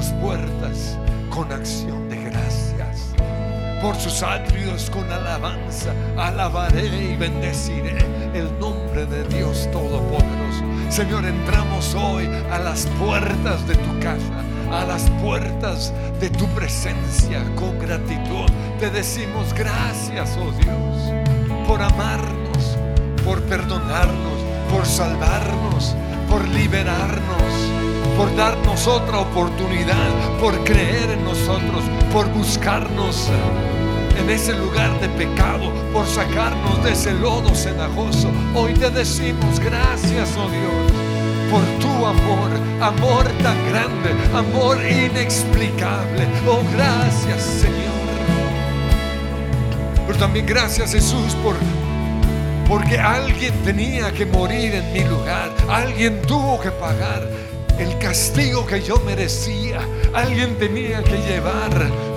sus puertas con acción de gracias. por sus atrios con alabanza. Alabaré y bendeciré el nombre de Dios Todopoderoso. Señor, entramos hoy a las puertas de tu casa, a las puertas de tu presencia con gratitud. Te decimos gracias, oh Dios, por amarnos, por perdonarnos, por salvarnos, por liberarnos, por darnos otra oportunidad, por creer en nosotros, por buscarnos en ese lugar de pecado, por sacarnos de ese lodo cenagoso. Hoy te decimos gracias, oh Dios, por tu amor, amor tan grande, amor inexplicable. Oh, gracias, Señor. Pero también gracias, Jesús, por porque alguien tenía que morir en mi lugar, alguien tuvo que pagar el castigo que yo merecía, alguien tenía que llevar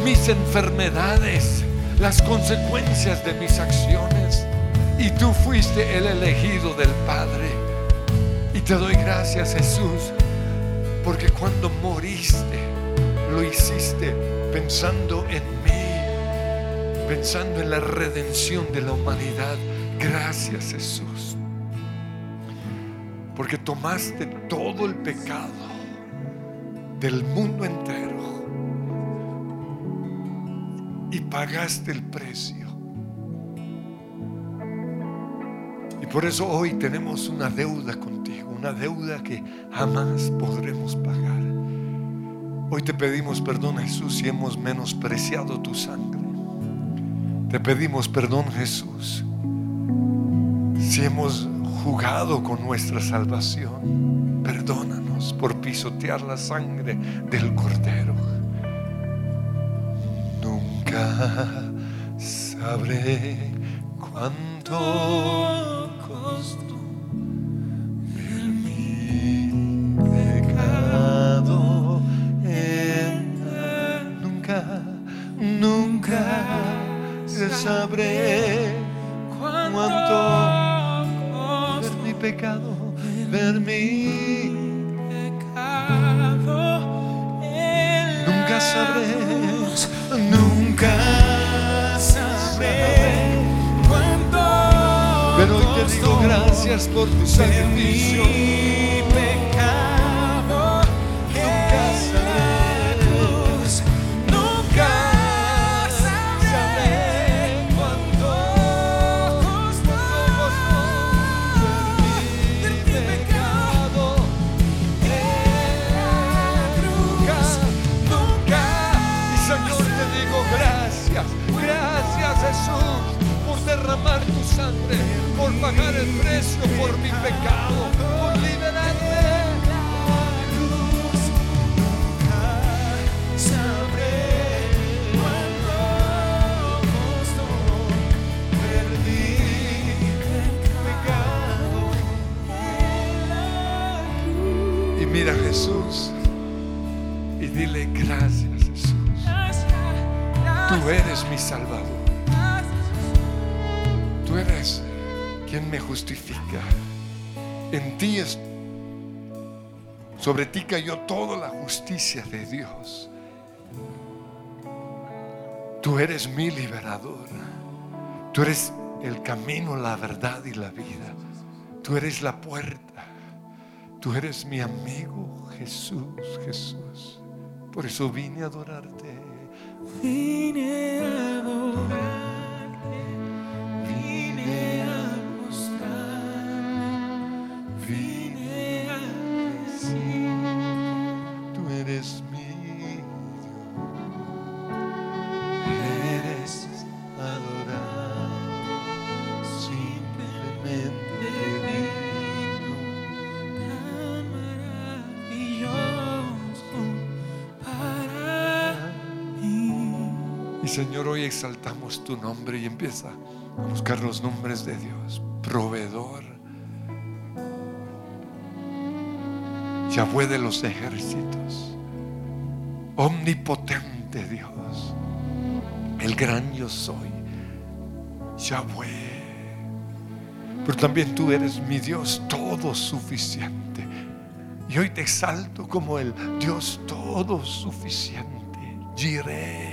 mis enfermedades, las consecuencias de mis acciones. Y tú fuiste el elegido del Padre. Y te doy gracias Jesús, porque cuando moriste, lo hiciste pensando en mí, pensando en la redención de la humanidad. Gracias Jesús. Porque tomaste todo el pecado del mundo entero y pagaste el precio. Y por eso hoy tenemos una deuda contigo, una deuda que jamás podremos pagar. Hoy te pedimos perdón Jesús si hemos menospreciado tu sangre. Te pedimos perdón Jesús si hemos jugado con nuestra salvación, perdónanos por pisotear la sangre del Cordero. Nunca sabré cuánto costó ver mi pecado. en- Nunca, nunca sabré cuánto ver mi pecado, ver Nunca sabré, nunca sabré Pero hoy te digo gracias por tu sacrificio. Pagar el precio por mi pecado, por liberarme. Y mira a Jesús y dile gracias Jesús. Tú eres mi Salvador. Quien me justifica. En ti es sobre ti cayó toda la justicia de Dios. Tú eres mi liberador. Tú eres el camino, la verdad y la vida. Tú eres la puerta. Tú eres mi amigo Jesús, Jesús. Por eso vine a adorarte. Vine a adorarte, exaltamos tu nombre y empieza a buscar los nombres de Dios. Proveedor. Yahweh de los ejércitos. Omnipotente Dios. El gran yo soy. Yahweh. Pero también tú eres mi Dios todo suficiente. Y hoy te exalto como el Dios todo suficiente. Jireh.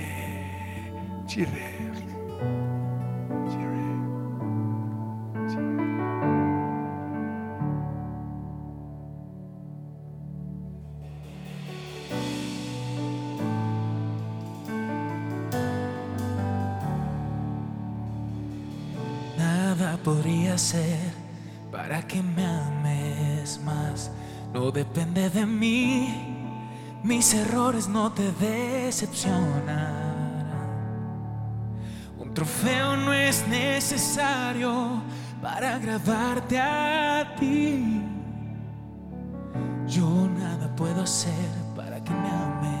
Nada podría ser para que me ames más. No depende de mí. Mis errores no te decepcionan. necesario para agradarte a ti. Yo nada puedo hacer para que me ames.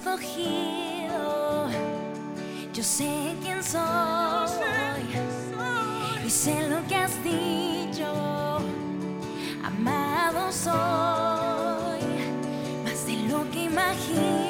escogido. Yo sé quién soy y sé lo que has dicho. Amado soy, más de lo que imagino.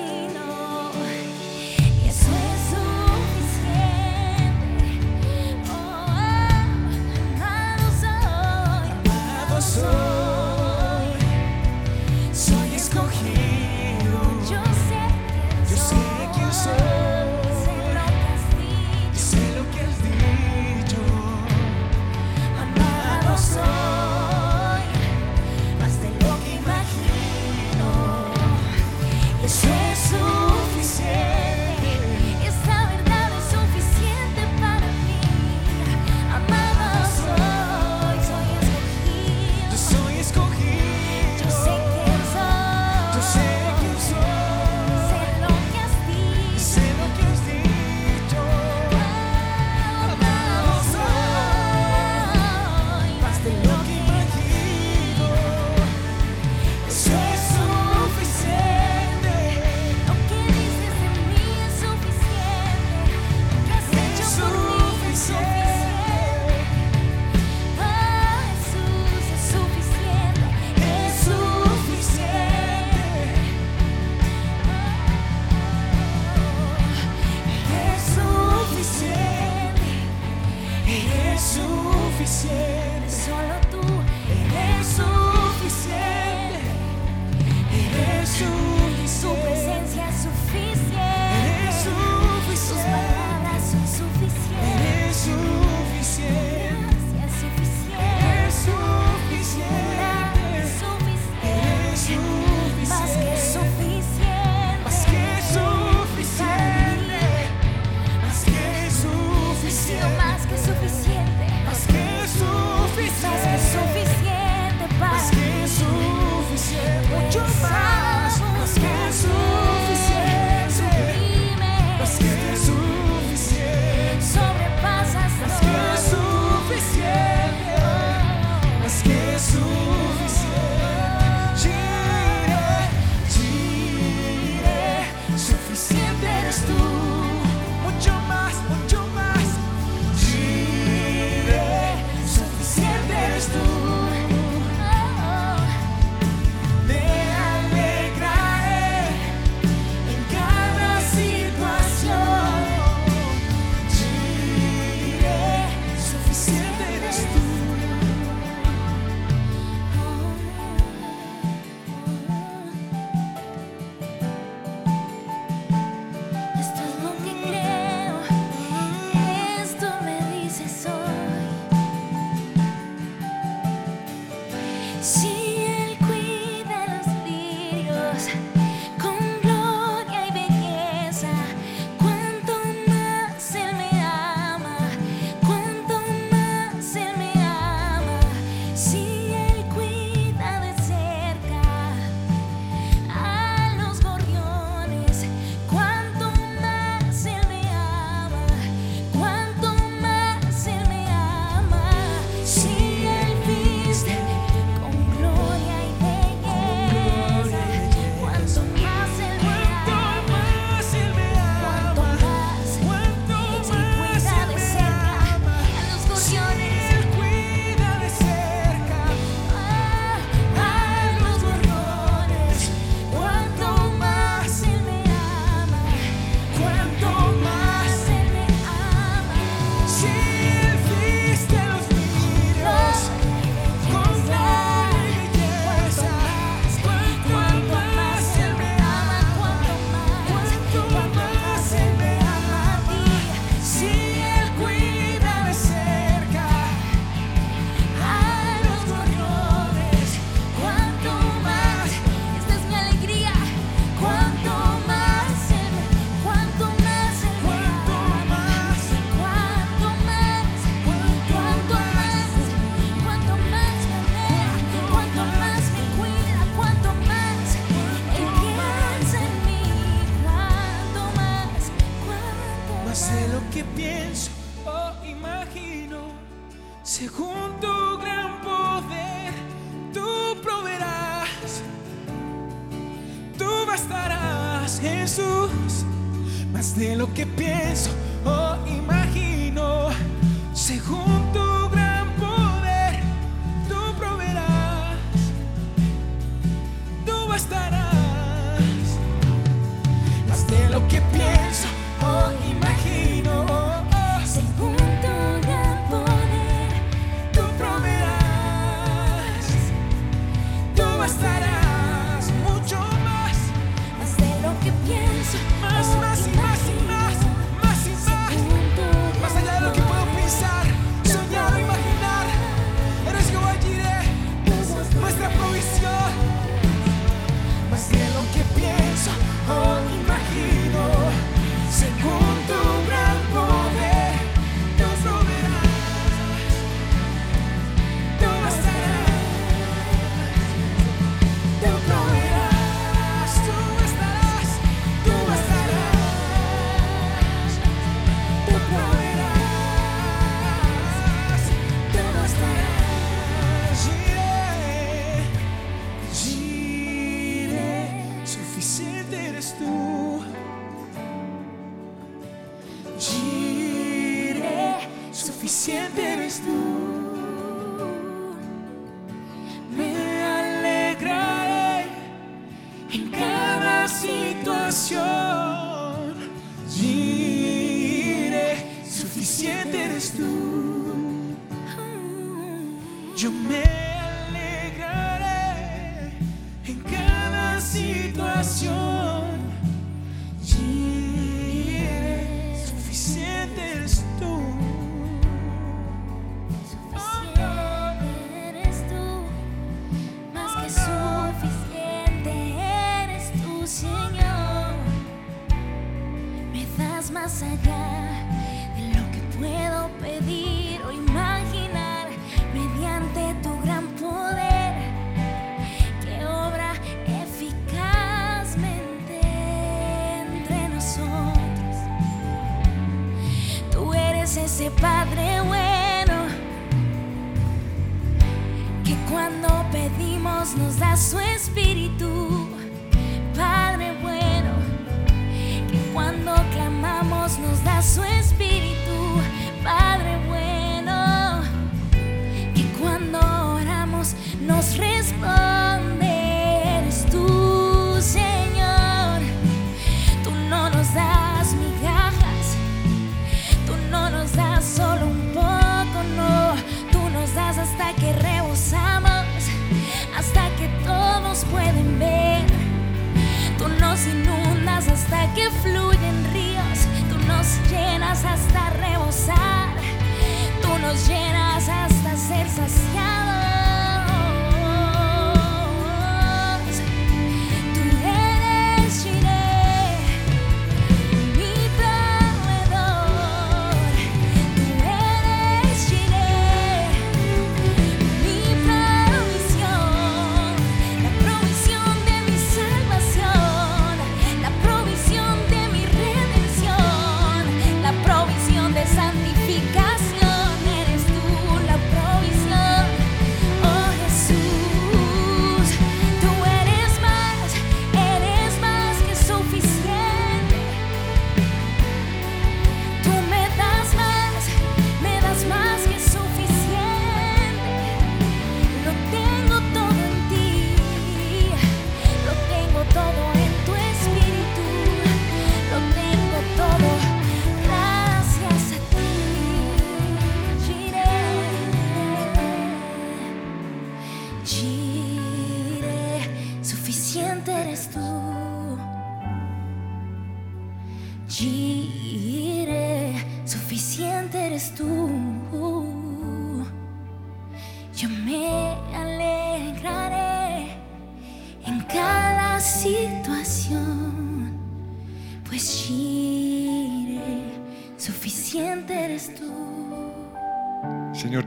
Que pienso más allá de lo que puedo pedir o imaginar mediante tu gran poder que obra eficazmente entre nosotros. Tú eres ese Padre bueno que cuando pedimos nos da su espíritu. Nos da su espíritu. Padre bueno, que cuando oramos nos responde. Eres tú, Señor. Tú no nos das migajas. Tú no nos das solo un poco, no. Tú nos das hasta que rebosamos, hasta que todos pueden ver. Tú nos inundas hasta que nos hasta rebosar. Tú nos llenas hasta ser saciados.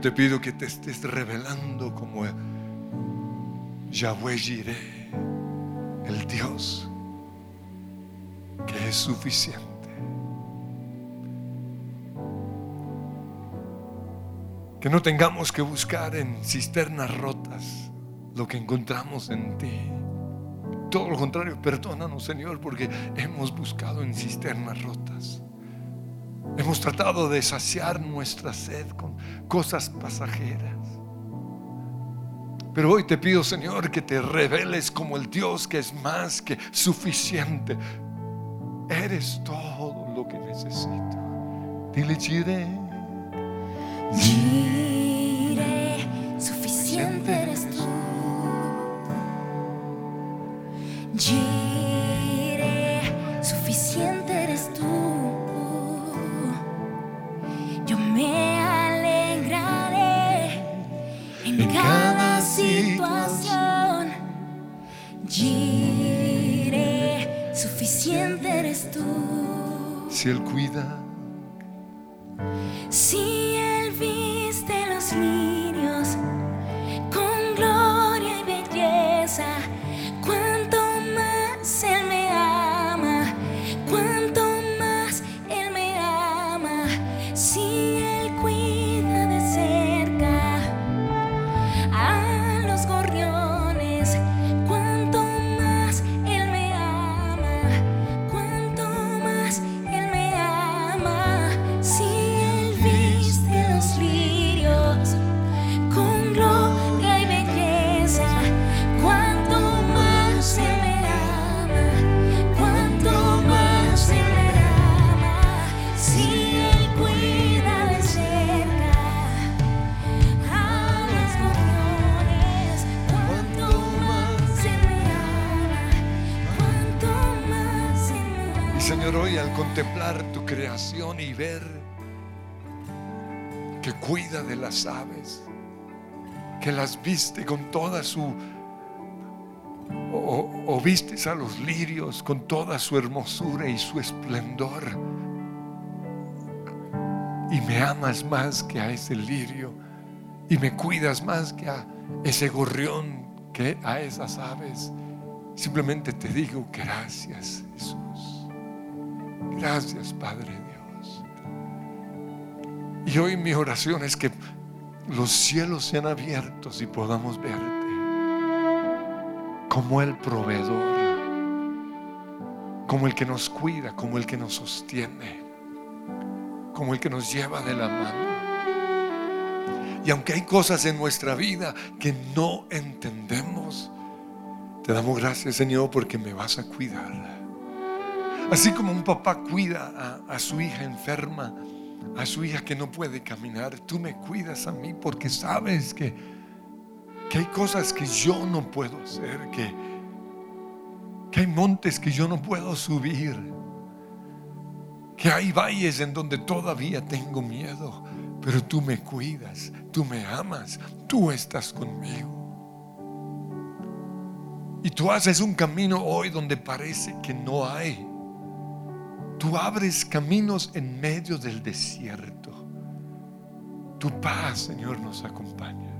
Te pido que te estés revelando como Yahweh Jireh, el Dios que es suficiente. Que no tengamos que buscar en cisternas rotas lo que encontramos en ti. Todo lo contrario, perdónanos, Señor, porque hemos buscado en cisternas rotas. Hemos tratado de saciar nuestra sed con cosas pasajeras. Pero hoy te pido, Señor, que te reveles como el Dios que es más que suficiente. Eres todo lo que necesito. Dile, Chile. Diré, suficiente eres tú. Cada situación. Diré, suficiente eres tú. Si Él cuida Si contemplar tu creación y ver que cuida de las aves, que las viste con toda su, o, o vistes a los lirios con toda su hermosura y su esplendor, y me amas más que a ese lirio, y me cuidas más que a ese gorrión, que a esas aves. Simplemente te digo gracias, Jesús. Gracias, Padre Dios. Y hoy mi oración es que los cielos sean abiertos y podamos verte como el proveedor, como el que nos cuida, como el que nos sostiene, como el que nos lleva de la mano. Y aunque hay cosas en nuestra vida que no entendemos, te damos gracias, Señor, porque me vas a cuidar. Así como un papá cuida a, su hija enferma, a su hija que no puede caminar, tú me cuidas a mí porque sabes que, que hay cosas que yo no puedo hacer, que, que hay montes que yo no puedo subir, que hay valles en donde todavía tengo miedo, pero tú me cuidas, tú me amas, tú estás conmigo. Y tú haces un camino hoy donde parece que no hay. Tú abres caminos en medio del desierto. Tu paz, Señor, nos acompaña.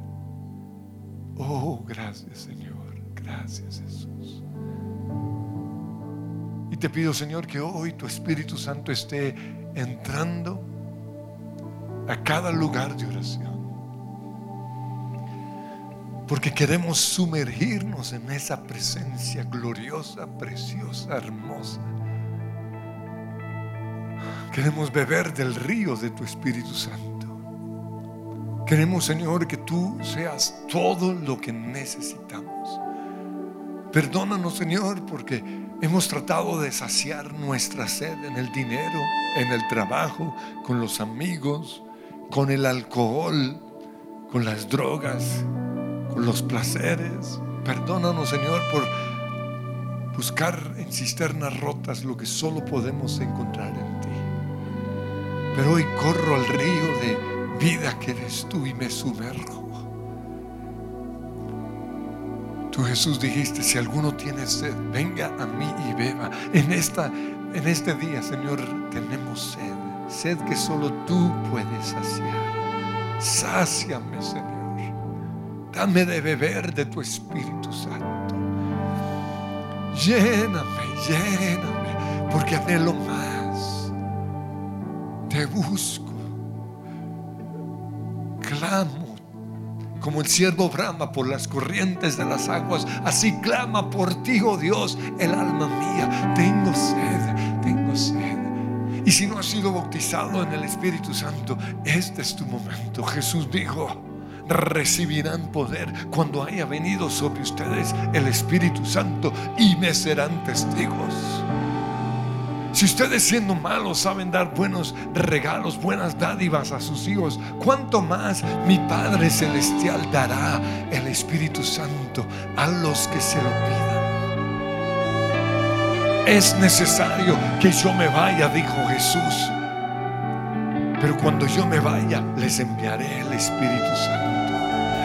Oh, gracias, Señor. Gracias, Jesús. Y te pido, Señor, que hoy tu Espíritu Santo esté entrando a cada lugar de oración. Porque queremos sumergirnos en esa presencia gloriosa, preciosa, hermosa. Queremos beber del río de tu Espíritu Santo. Queremos, Señor, que tú seas todo lo que necesitamos. Perdónanos, Señor, porque hemos tratado de saciar nuestra sed en el dinero, en el trabajo, con los amigos, con el alcohol, con las drogas, con los placeres. Perdónanos, Señor, por buscar en cisternas rotas lo que solo podemos encontrar en. Pero hoy corro al río de vida que eres tú y me sumerjo. Tú Jesús dijiste, si alguno tiene sed, venga a mí y beba. En, esta, en este día, Señor, tenemos sed. Sed que solo tú puedes saciar. Sáciame, Señor. Dame de beber de tu Espíritu Santo. Lléname, lléname, porque anhelo más. Te busco. Clamo Como el siervo brama por las corrientes de las aguas, así clama por ti, oh Dios, el alma mía. Tengo sed, tengo sed. Y si no has sido bautizado en el Espíritu Santo, este es tu momento. Jesús dijo, recibirán poder cuando haya venido sobre ustedes el Espíritu Santo y me serán testigos. Si ustedes siendo malos saben dar buenos regalos, buenas dádivas a sus hijos, ¿cuánto más mi Padre Celestial dará el Espíritu Santo a los que se lo pidan? Es necesario que yo me vaya, dijo Jesús. Pero cuando yo me vaya, les enviaré el Espíritu Santo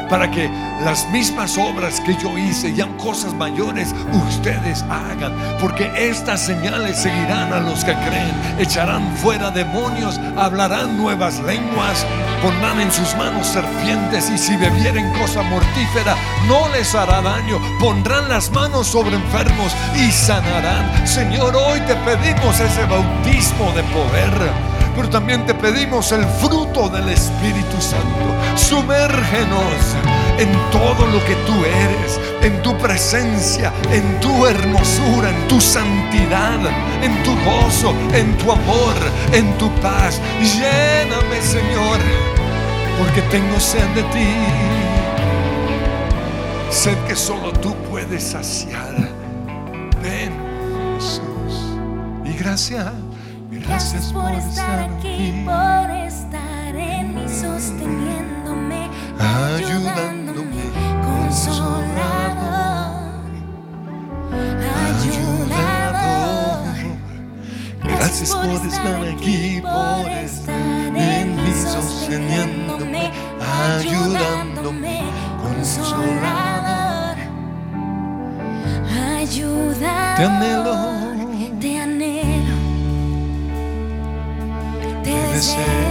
para que las mismas obras que yo hice y cosas mayores ustedes hagan, porque estas señales seguirán a los que creen, echarán fuera demonios, hablarán nuevas lenguas, pondrán en sus manos serpientes y si bebieren cosa mortífera no les hará daño, pondrán las manos sobre enfermos y sanarán. Señor, hoy te pedimos ese bautismo de poder pero también te pedimos el fruto del Espíritu Santo. Sumérgenos en todo lo que tú eres, en tu presencia, en tu hermosura, en tu santidad, en tu gozo, en tu amor, en tu paz. Lléname, Señor, porque tengo sed de ti. Sed que solo tú puedes saciar. Ven, Jesús. Y gracias. Gracias por estar aquí, por estar en mí, sosteniéndome, ayudándome, consolador, ayudador. Gracias por estar aquí, por estar en mí, sosteniéndome, ayudándome, consolador, ayudador. Te anhelo. the same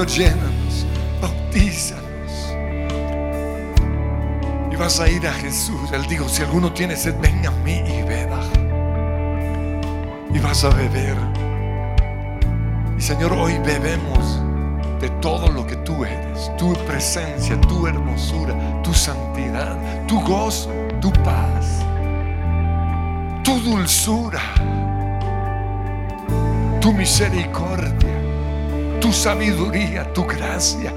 Señor, llénanos, bautízanos. Y vas a ir a Jesús. Él dijo, si alguno tiene sed, ven a mí y beba. Y vas a beber. Y Señor, hoy bebemos de todo lo que tú eres. Tu presencia, tu hermosura, tu santidad, tu gozo, tu paz, tu dulzura, tu misericordia tu sabiduría, tu gracia.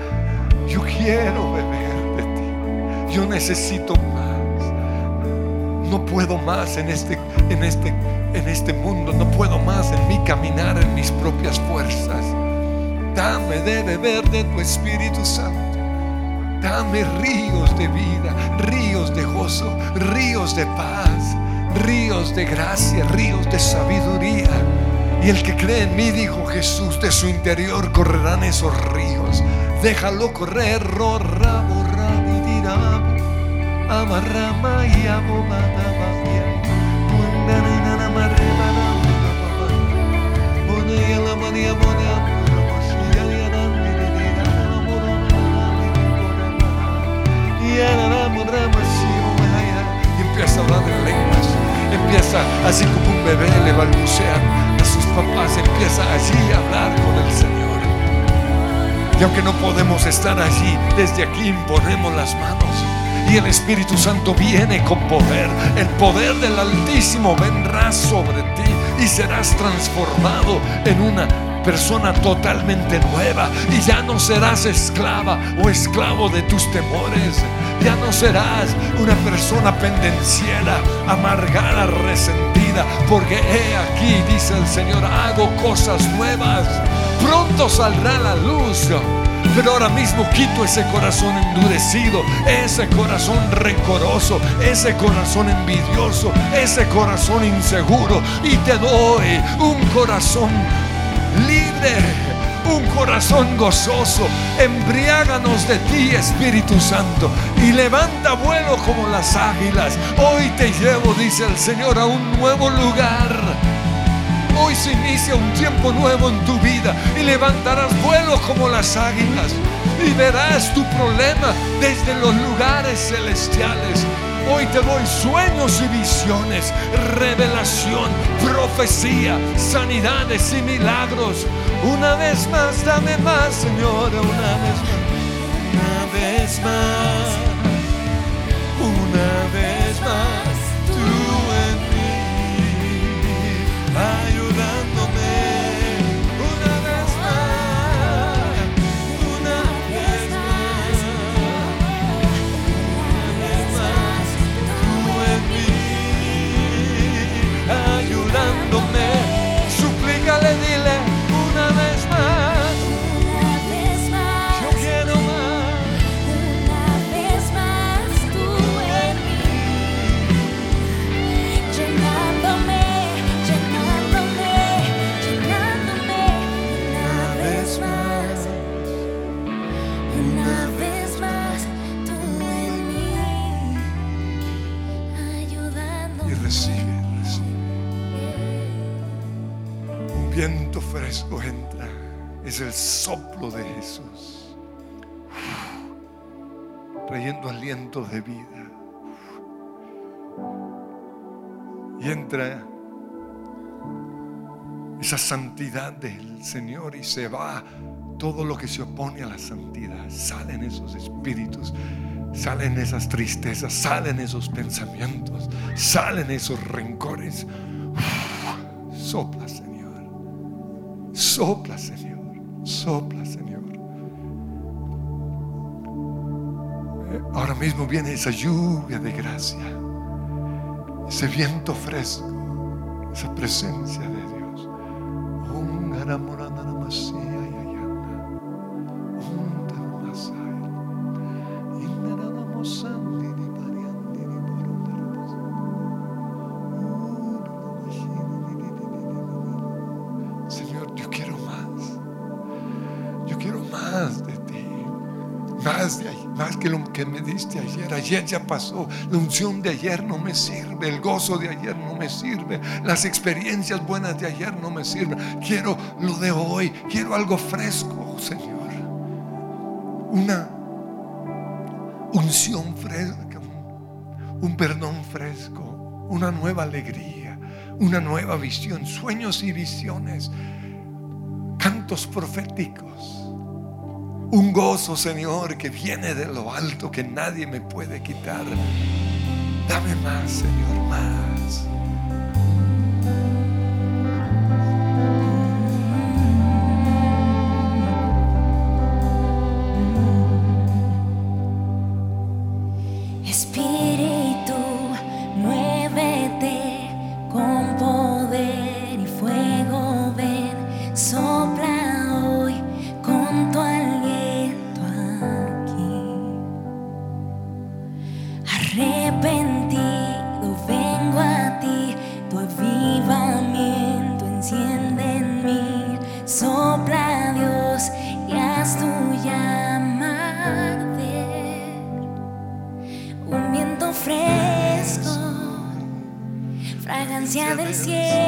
Yo quiero beber de ti. Yo necesito más. No puedo más en este, en este, en este mundo. No puedo más en mi caminar en mis propias fuerzas. Dame de beber de tu Espíritu Santo. Dame ríos de vida, ríos de gozo, ríos de paz, ríos de gracia, ríos de sabiduría. Y el que cree en mí, dijo Jesús, de su interior correrán esos ríos. Déjalo correr, ro, rabo, rabidirabo, amarrama y murabaya. Y empieza a hablar en lenguas. Empieza así como un bebé le balbucea papás. Empieza allí a hablar con el Señor. Y aunque no podemos estar allí, desde aquí imponemos las manos. Y el Espíritu Santo viene con poder. El poder del Altísimo vendrá sobre ti y serás transformado en una persona totalmente nueva y ya no serás esclava o esclavo de tus temores. Ya no serás una persona pendenciera, amargada, resentida, porque he aquí, dice el Señor, hago cosas nuevas. Pronto saldrá la luz. Pero ahora mismo quito ese corazón endurecido, ese corazón rencoroso, ese corazón envidioso, ese corazón inseguro y te doy un corazón libre, un corazón gozoso. Embriáganos de ti, Espíritu Santo, y levanta vuelo como las águilas. Hoy te llevo, dice el Señor, a un nuevo lugar Hoy se inicia un tiempo nuevo en tu vida y levantarás vuelo como las águilas y verás tu problema desde los lugares celestiales. Hoy te doy sueños y visiones, revelación, profecía, sanidades y milagros. Una vez más, dame más, Señor, una vez más. Una vez más, entra, es el soplo de Jesús, trayendo aliento de vida. Y entra esa santidad del Señor y se va todo lo que se opone a la santidad. Salen esos espíritus, salen esas tristezas, salen esos pensamientos, salen esos rencores. Sopla. Sopla, Señor. Sopla, Señor. Eh, ahora mismo viene esa lluvia de gracia, ese viento fresco, esa presencia de Dios. Un que me diste ayer. Ayer ya pasó. La unción de ayer no me sirve. El gozo de ayer no me sirve. Las experiencias buenas de ayer no me sirven. Quiero lo de hoy. Quiero algo fresco, Señor. Una unción fresca. Un perdón fresco. Una nueva alegría. Una nueva visión. Sueños y visiones. Cantos proféticos un gozo, Señor, que viene de lo alto, que nadie me puede quitar. Dame más, Señor, más. Y purifica mi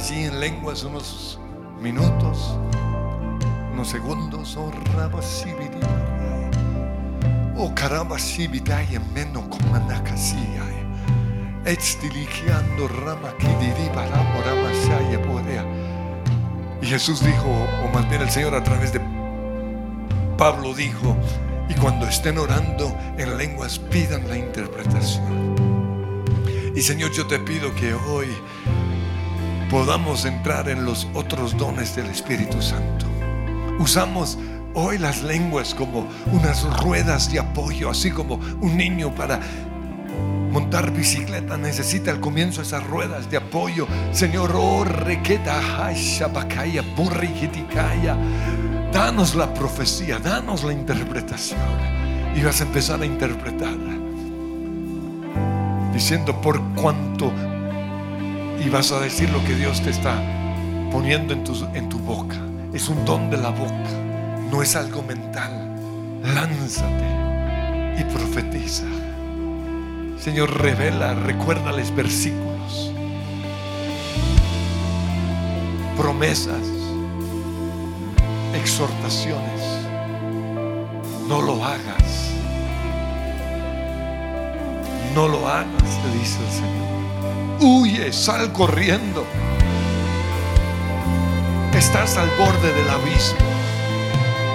allí en lenguas unos minutos, unos segundos. Oh, rabasibidi. Oh, karabasibidai, meno komanakasiyai. Etstilikiando ramakidiri baramo ramasaya bodea. Y Jesús dijo, o más bien el Señor a través de Pablo dijo, y cuando estén orando en lenguas pidan la interpretación. Y Señor, yo te pido que hoy podamos entrar en los otros dones del Espíritu Santo. Usamos hoy las lenguas como unas ruedas de apoyo, así como un niño para montar bicicleta necesita al comienzo esas ruedas de apoyo. Señor, requeta, hitikaya. danos la profecía, danos la interpretación. Y vas a empezar a interpretar. Diciendo por cuánto. Y vas a decir lo que Dios te está poniendo en tu, en tu boca. Es un don de la boca. No es algo mental. Lánzate y profetiza. Señor, revela, recuérdales versículos, promesas, exhortaciones. No lo hagas. No lo hagas, te dice el Señor. Huye, sal corriendo. Estás al borde del abismo.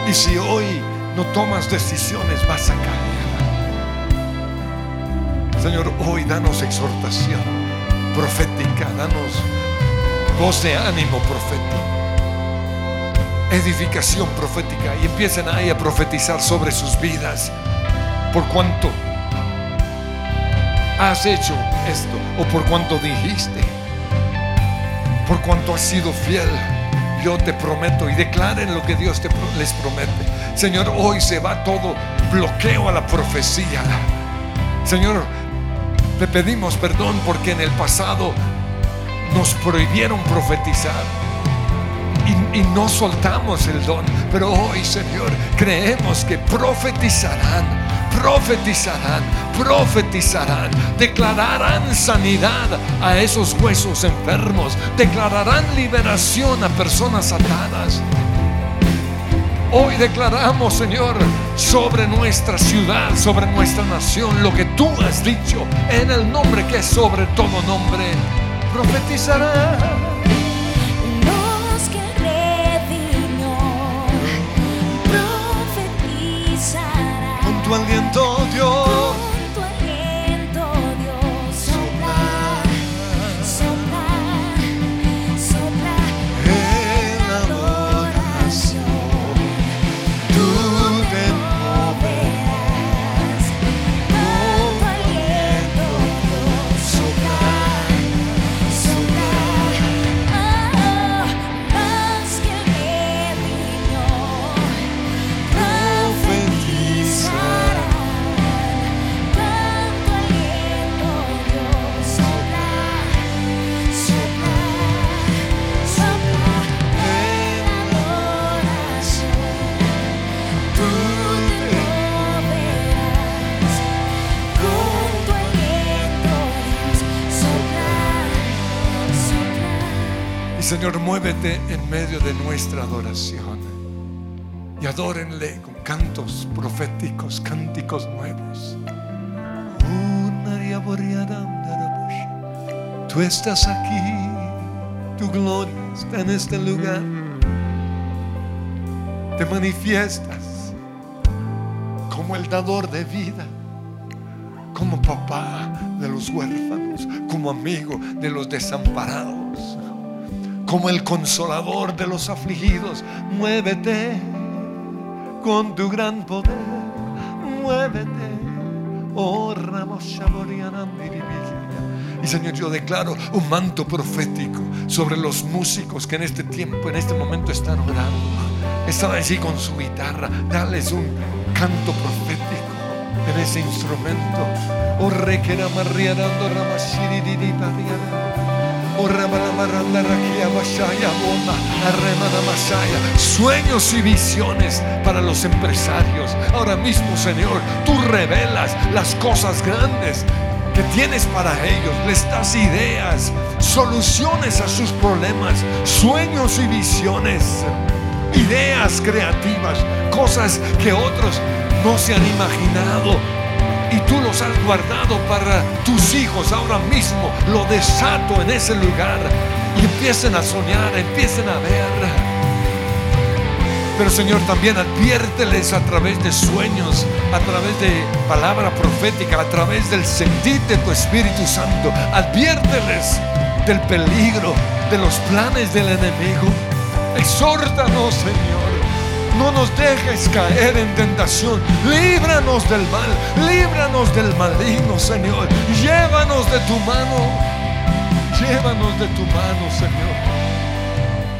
Y si hoy no tomas decisiones, vas a caer. Señor, hoy danos exhortación profética, danos voz de ánimo profético, edificación profética y empiecen ahí a profetizar sobre sus vidas. Por cuanto has hecho esto o por cuanto dijiste, por cuanto has sido fiel, yo te prometo y declaren lo que Dios te les promete. Señor, hoy se va todo bloqueo a la profecía. Señor, te pedimos perdón porque en el pasado nos prohibieron profetizar y, y no soltamos el don. Pero hoy, Señor, creemos que profetizarán, profetizarán, profetizarán, declararán sanidad a esos huesos enfermos, declararán liberación a personas atadas. Hoy declaramos, Señor, sobre nuestra ciudad, sobre nuestra nación, lo que tú has dicho en el nombre que es sobre todo nombre. Profetizará. Los que redimió profetizarán. tu aliento, muévete en medio de nuestra adoración. Y adórenle con cantos proféticos, cánticos nuevos. Tú estás aquí, tu gloria está en este lugar. Te manifiestas como el dador de vida, como papá de los huérfanos, como amigo de los desamparados como el consolador de los afligidos. Muévete con tu gran poder, muévete. Oh, Ramos. Y Señor, yo declaro un manto profético sobre los músicos que en este tiempo, en este momento están orando. Están allí con su guitarra. Dales un canto profético en ese instrumento. Oh, requera marriarando ramashiririripariara. Oh, Sueños y visiones para los empresarios. Ahora mismo, Señor, tú revelas las cosas grandes que tienes para ellos. Les das ideas, soluciones a sus problemas, sueños y visiones, ideas creativas, cosas que otros no se han imaginado y tú los has guardado para tus hijos ahora mismo. Lo desato en ese lugar y empiecen a soñar, empiecen a ver. Pero Señor, también adviérteles a través de sueños, a través de palabra profética, a través del sentir de tu Espíritu Santo. Adviérteles del peligro, de los planes del enemigo. Exhórtanos, Señor. No nos dejes caer en tentación. Líbranos del mal. Líbranos del maligno, Señor. Llévanos de tu mano. Llévanos de tu mano, Señor.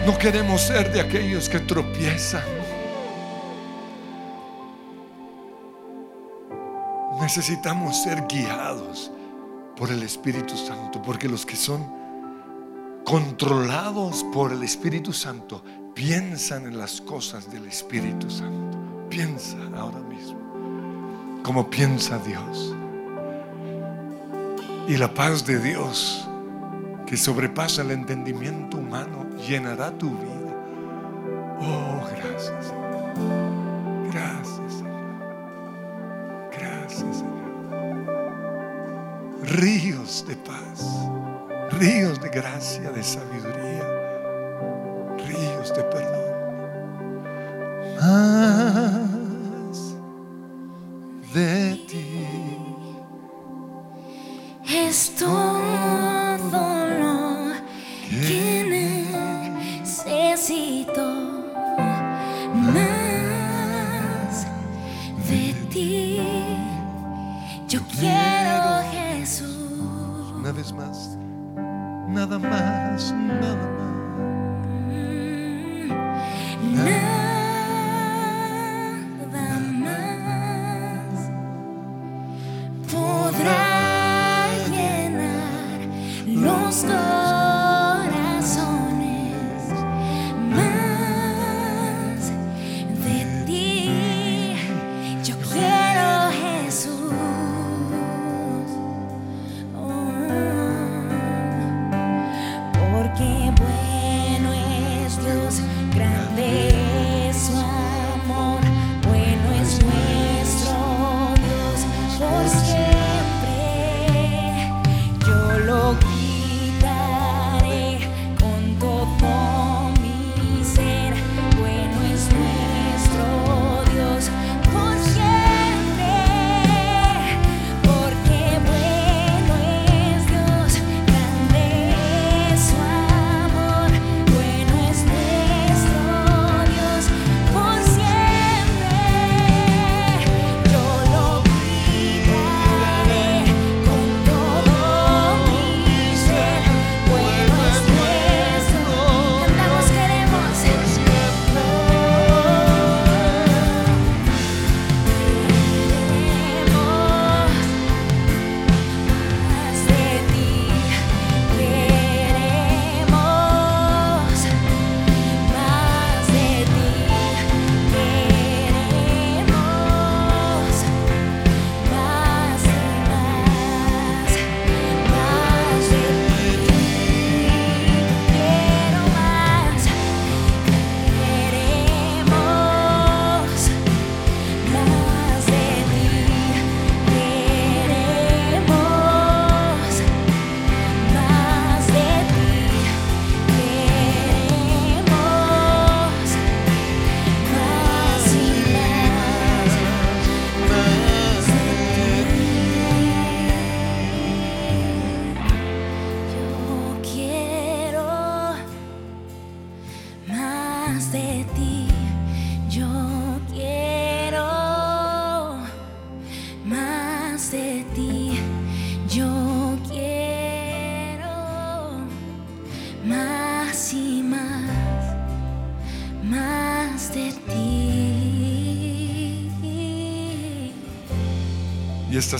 No queremos ser de aquellos que tropiezan. Necesitamos ser guiados por el Espíritu Santo, porque los que son controlados por el Espíritu Santo piensan en las cosas del Espíritu Santo. Piensa ahora mismo como piensa Dios. Y la paz de Dios, que sobrepasa el entendimiento humano, llenará tu vida. Oh, gracias, Señor. Gracias, Señor. Gracias, Señor. Ríos de paz, ríos de gracia, de sabiduría, ríos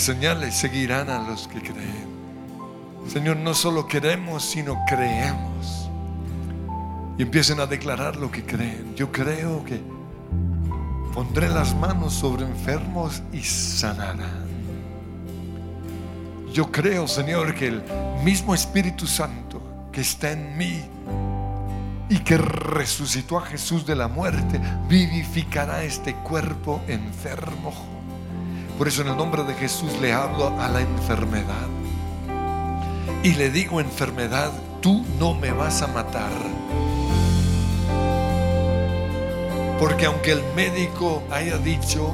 señales seguirán a los que creen. Señor, no solo queremos, sino creemos. Y empiecen a declarar lo que creen. Yo creo que pondré las manos sobre enfermos y sanarán. Yo creo, Señor, que el mismo Espíritu Santo que está en mí y que resucitó a Jesús de la muerte, vivificará este cuerpo enfermo. Por eso en el nombre de Jesús le hablo a la enfermedad. Y le digo, enfermedad, tú no me vas a matar. Porque aunque el médico haya dicho,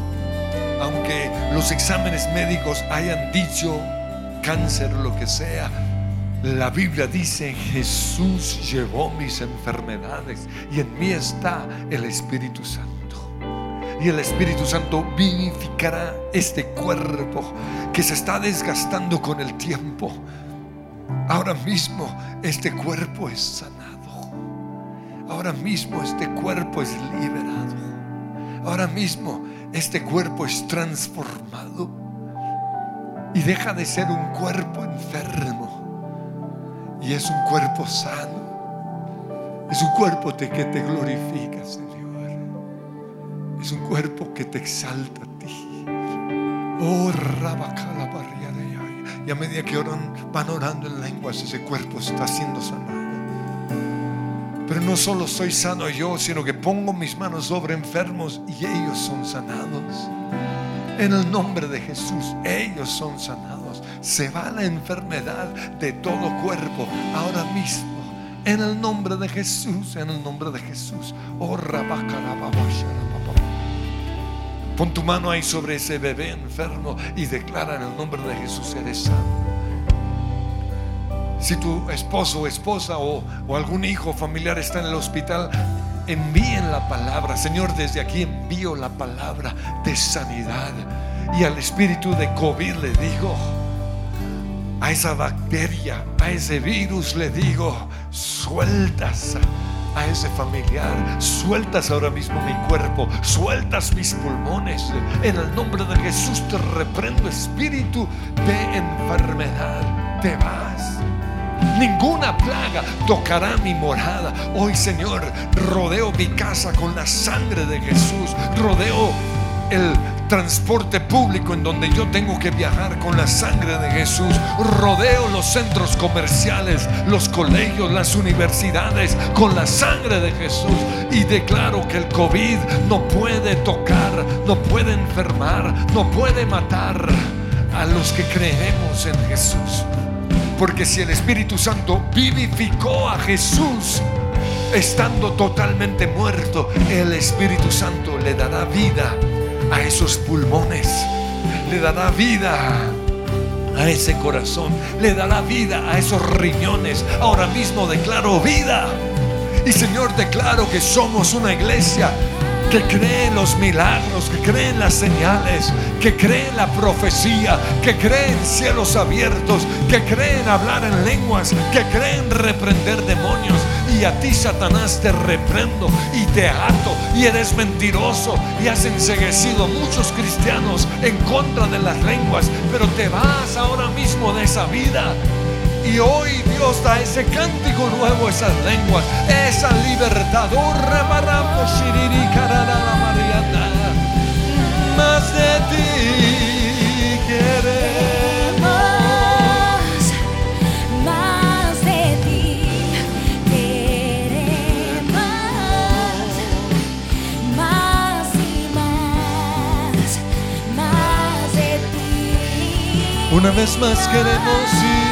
aunque los exámenes médicos hayan dicho cáncer, lo que sea, la Biblia dice, Jesús llevó mis enfermedades y en mí está el Espíritu Santo. Y el Espíritu Santo vivificará este cuerpo que se está desgastando con el tiempo. Ahora mismo este cuerpo es sanado. Ahora mismo este cuerpo es liberado. Ahora mismo este cuerpo es transformado. Y deja de ser un cuerpo enfermo. Y es un cuerpo sano. Es un cuerpo que te glorifica, Señor. Es un cuerpo que te exalta a ti. Oh, Rabacala Y a medida que oran, van orando en lenguas, ese cuerpo está siendo sanado. Pero no solo soy sano yo, sino que pongo mis manos sobre enfermos y ellos son sanados. En el nombre de Jesús, ellos son sanados. Se va la enfermedad de todo cuerpo ahora mismo. En el nombre de Jesús, en el nombre de Jesús. Oh, Pon tu mano ahí sobre ese bebé enfermo y declara en el nombre de Jesús, eres sano. Si tu esposo o esposa o, algún hijo familiar está en el hospital, envíen la palabra. Señor, desde aquí envío la palabra de sanidad. Y al espíritu de COVID le digo, a esa bacteria, a ese virus le digo, sueltas a ese familiar, sueltas ahora mismo mi cuerpo, sueltas mis pulmones. En el nombre de Jesús te reprendo espíritu de enfermedad. Te vas. Ninguna plaga tocará mi morada. Hoy, Señor, rodeo mi casa con la sangre de Jesús. Rodeo el transporte público en donde yo tengo que viajar con la sangre de Jesús. Rodeo los centros comerciales, los colegios, las universidades con la sangre de Jesús. Y declaro que el COVID no puede tocar, no puede enfermar, no puede matar a los que creemos en Jesús. Porque si el Espíritu Santo vivificó a Jesús estando totalmente muerto, el Espíritu Santo le dará vida a esos pulmones, le dará vida a ese corazón, le dará vida a esos riñones. Ahora mismo declaro vida. Y Señor, declaro que somos una iglesia que cree en los milagros, que cree en las señales, que cree en la profecía, que cree en cielos abiertos, que cree en hablar en lenguas, que cree en reprender demonios. Y a ti, Satanás, te reprendo y te ato y eres mentiroso y has enseguecido muchos cristianos en contra de las lenguas, pero te vas ahora mismo de esa vida y hoy Dios da ese cántico nuevo, esas lenguas, esa libertad. Más de ti Una vez más queremos ir.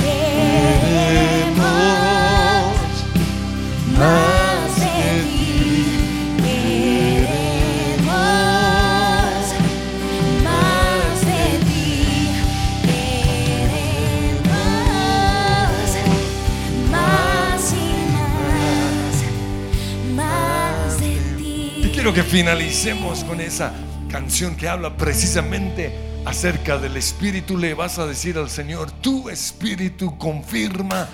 Queremos más de ti. Queremos más de ti, queremos más y más, más de ti. Y quiero que finalicemos con esa canción que habla precisamente acerca del Espíritu, le vas a decir al Señor, tu Espíritu confirma